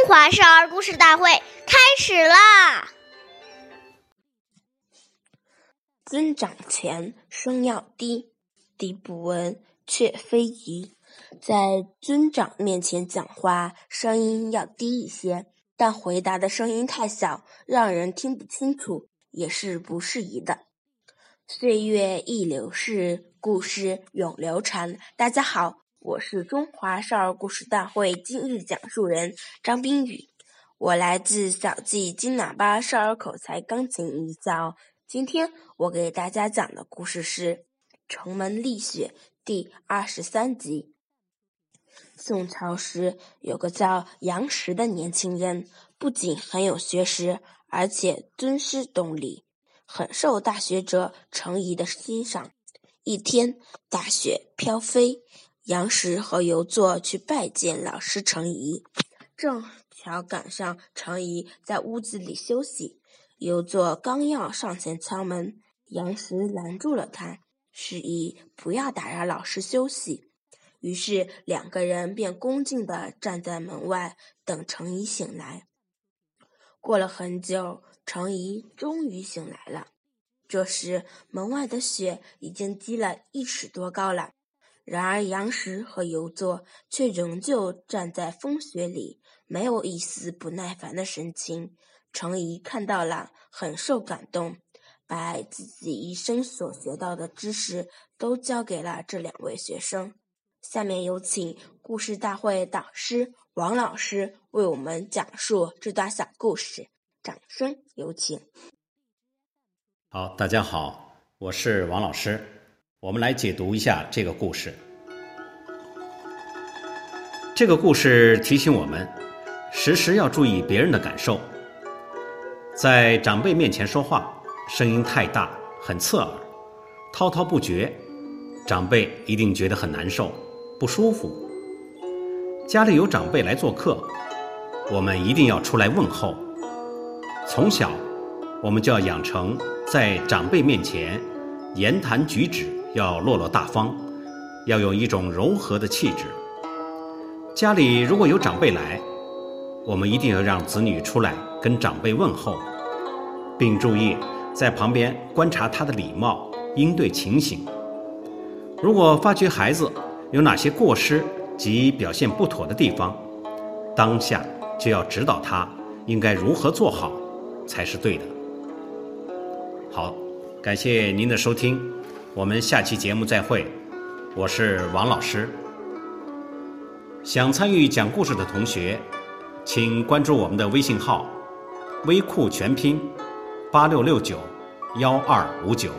中华少儿故事大会开始啦！尊长前，声要低，低不闻，却非宜。在尊长面前讲话，声音要低一些，但回答的声音太小，让人听不清楚，也是不适宜的。岁月易流逝，故事永流传。大家好。我是中华少儿故事大会今日讲述人张冰雨，我来自小季金喇叭少儿口才钢琴艺校。今天我给大家讲的故事是《城门立雪》第二十三集。宋朝时有个叫杨时的年轻人，不仅很有学识，而且尊师懂礼，很受大学者程颐的欣赏。一天，大雪飘飞。杨时和游作去拜见老师程颐，正巧赶上程颐在屋子里休息。游作刚要上前敲门，杨时拦住了他，示意不要打扰老师休息。于是两个人便恭敬地站在门外等程颐醒来。过了很久，程颐终于醒来了。这时门外的雪已经积了一尺多高了。然而杨时和游作却仍旧站在风雪里，没有一丝不耐烦的神情。程颐看到了，很受感动，把自己一生所学到的知识都教给了这两位学生。下面有请故事大会导师王老师为我们讲述这段小故事，掌声有请。好，大家好，我是王老师。我们来解读一下这个故事。这个故事提醒我们，时时要注意别人的感受。在长辈面前说话，声音太大，很刺耳，滔滔不绝，长辈一定觉得很难受、不舒服。家里有长辈来做客，我们一定要出来问候。从小，我们就要养成在长辈面前言谈举止。要落落大方，要有一种柔和的气质。家里如果有长辈来，我们一定要让子女出来跟长辈问候，并注意在旁边观察他的礼貌应对情形。如果发觉孩子有哪些过失及表现不妥的地方，当下就要指导他应该如何做好才是对的。好，感谢您的收听。我们下期节目再会，我是王老师。想参与讲故事的同学，请关注我们的微信号“微库全拼八六六九幺二五九”。